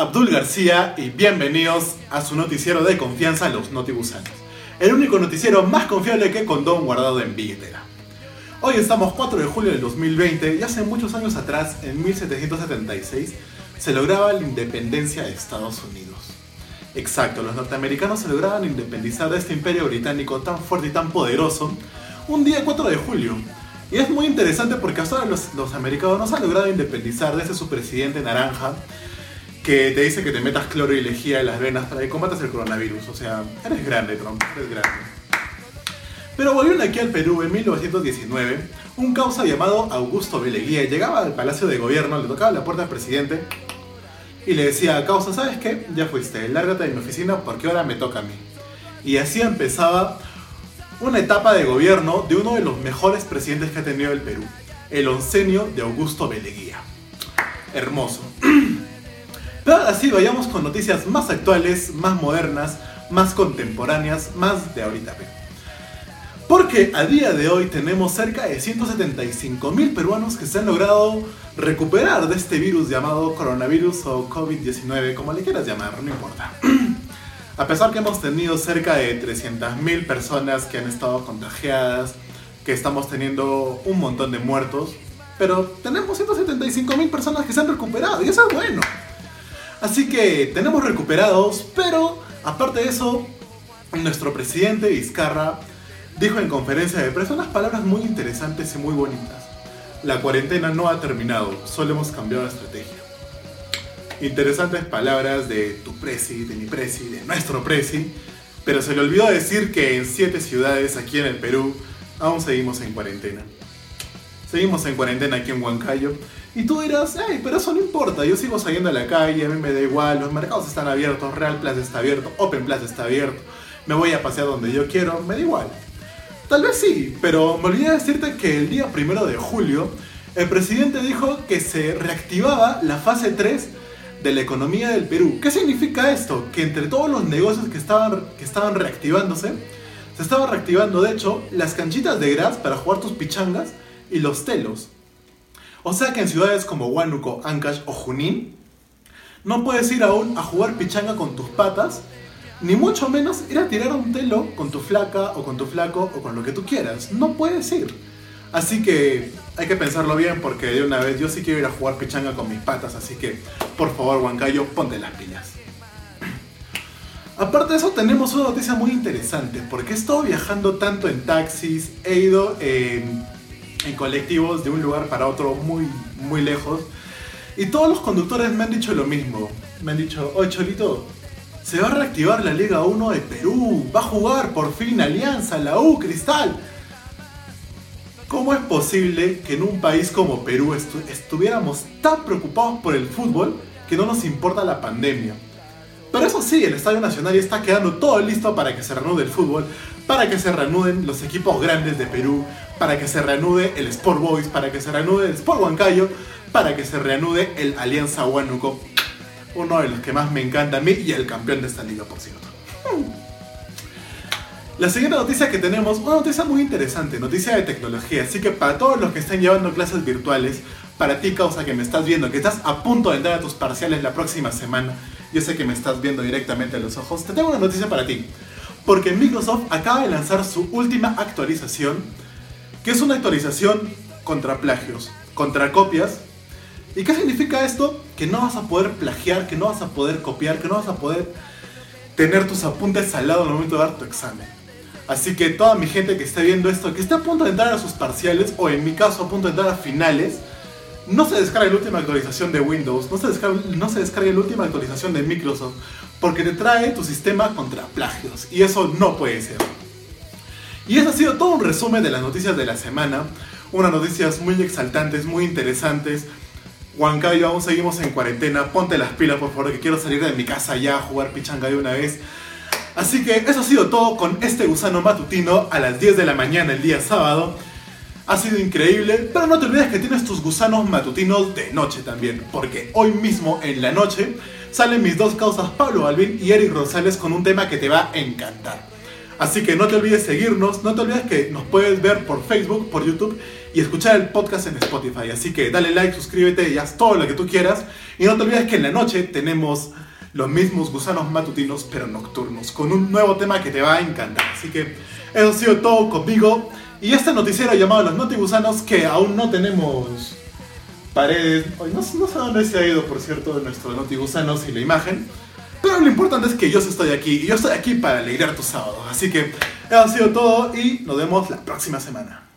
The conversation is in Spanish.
Abdul García y bienvenidos a su noticiero de confianza, Los Notibusanos. El único noticiero más confiable que condón guardado en billetera. Hoy estamos 4 de julio del 2020 y hace muchos años atrás, en 1776, se lograba la independencia de Estados Unidos. Exacto, los norteamericanos se lograban independizar de este imperio británico tan fuerte y tan poderoso un día 4 de julio. Y es muy interesante porque hasta ahora los, los americanos han logrado independizar de ese su presidente naranja que te dice que te metas cloro y lejía en las venas para que combatas el coronavirus. O sea, eres grande, Trump, eres grande. Pero volviendo aquí al Perú en 1919, un causa llamado Augusto Beleguía llegaba al Palacio de Gobierno, le tocaba la puerta al presidente y le decía, causa, ¿sabes qué? Ya fuiste, lárgate de mi oficina porque ahora me toca a mí. Y así empezaba una etapa de gobierno de uno de los mejores presidentes que ha tenido el Perú, el oncenio de Augusto Beleguía. Hermoso. Pero ahora sí, vayamos con noticias más actuales, más modernas, más contemporáneas, más de ahorita. Porque a día de hoy tenemos cerca de 175 mil peruanos que se han logrado recuperar de este virus llamado coronavirus o COVID-19, como le quieras llamar, no importa. A pesar que hemos tenido cerca de 300.000 personas que han estado contagiadas, que estamos teniendo un montón de muertos, pero tenemos 175.000 personas que se han recuperado y eso es bueno. Así que tenemos recuperados, pero aparte de eso, nuestro presidente Vizcarra dijo en conferencia de prensa unas palabras muy interesantes y muy bonitas. La cuarentena no ha terminado, solo hemos cambiado la estrategia interesantes palabras de tu presi, de mi presi, de nuestro presi, pero se le olvidó decir que en siete ciudades aquí en el Perú aún seguimos en cuarentena. Seguimos en cuarentena aquí en Huancayo. Y tú dirás, hey, pero eso no importa, yo sigo saliendo a la calle, a mí me da igual, los mercados están abiertos, Real Plaza está abierto, Open Plaza está abierto, me voy a pasear donde yo quiero, me da igual. Tal vez sí, pero me olvidé decirte que el día primero de julio, el presidente dijo que se reactivaba la fase 3 de la economía del Perú. ¿Qué significa esto? Que entre todos los negocios que estaban, que estaban reactivándose, se estaba reactivando de hecho las canchitas de gras para jugar tus pichangas y los telos. O sea que en ciudades como Huánuco, Ancash o Junín, no puedes ir aún a jugar pichanga con tus patas, ni mucho menos ir a tirar un telo con tu flaca o con tu flaco o con lo que tú quieras. No puedes ir. Así que hay que pensarlo bien porque de una vez yo sí quiero ir a jugar pichanga con mis patas, así que por favor Huancayo, ponte las pilas. Aparte de eso tenemos una noticia muy interesante porque he estado viajando tanto en taxis, he ido en, colectivos de un lugar para otro muy, muy lejos y todos los conductores me han dicho lo mismo. Me han dicho, oye Cholito, se va a reactivar la Liga 1 de Perú, va a jugar por fin Alianza, la U, Cristal. ¿Cómo es posible que en un país como Perú estuviéramos tan preocupados por el fútbol que no nos importa la pandemia? Pero eso sí, el Estadio Nacional ya está quedando todo listo para que se reanude el fútbol, para que se reanuden los equipos grandes de Perú, para que se reanude el Sport Boys, para que se reanude el Sport Huancayo, para que se reanude el Alianza Huánuco, uno de los que más me encanta a mí y el campeón de esta liga, por cierto. La siguiente noticia que tenemos, una noticia muy interesante, noticia de tecnología. Así que para todos los que están llevando clases virtuales, para ti causa que me estás viendo, que estás a punto de entrar a tus parciales la próxima semana, yo sé que me estás viendo directamente a los ojos, te tengo una noticia para ti. Porque Microsoft acaba de lanzar su última actualización, que es una actualización contra plagios, contra copias. ¿Y qué significa esto? Que no vas a poder plagiar, que no vas a poder copiar, que no vas a poder tener tus apuntes al lado al momento de dar tu examen. Así que toda mi gente que está viendo esto, que está a punto de entrar a sus parciales, o en mi caso a punto de entrar a finales, no se descargue la última actualización de Windows, no se descargue, no se descargue la última actualización de Microsoft, porque te trae tu sistema contra plagios, y eso no puede ser. Y eso ha sido todo un resumen de las noticias de la semana, unas noticias muy exaltantes, muy interesantes. Huancayo, aún seguimos en cuarentena, ponte las pilas por favor, que quiero salir de mi casa ya a jugar pichanga de una vez. Así que eso ha sido todo con este gusano matutino a las 10 de la mañana el día sábado. Ha sido increíble, pero no te olvides que tienes tus gusanos matutinos de noche también, porque hoy mismo en la noche salen mis dos causas Pablo Alvin y Eric Rosales con un tema que te va a encantar. Así que no te olvides seguirnos, no te olvides que nos puedes ver por Facebook, por YouTube y escuchar el podcast en Spotify. Así que dale like, suscríbete y haz todo lo que tú quieras. Y no te olvides que en la noche tenemos los mismos gusanos matutinos pero nocturnos, con un nuevo tema que te va a encantar. Así que eso ha sido todo conmigo. Y este noticiero llamado Los Notigusanos, que aún no tenemos paredes. No, sé dónde se ha ido, por cierto, nuestro Notigusanos y la imagen. Pero lo importante es que yo estoy aquí y yo estoy aquí para alegrar tu sábado. Así que eso ha sido todo y nos vemos la próxima semana.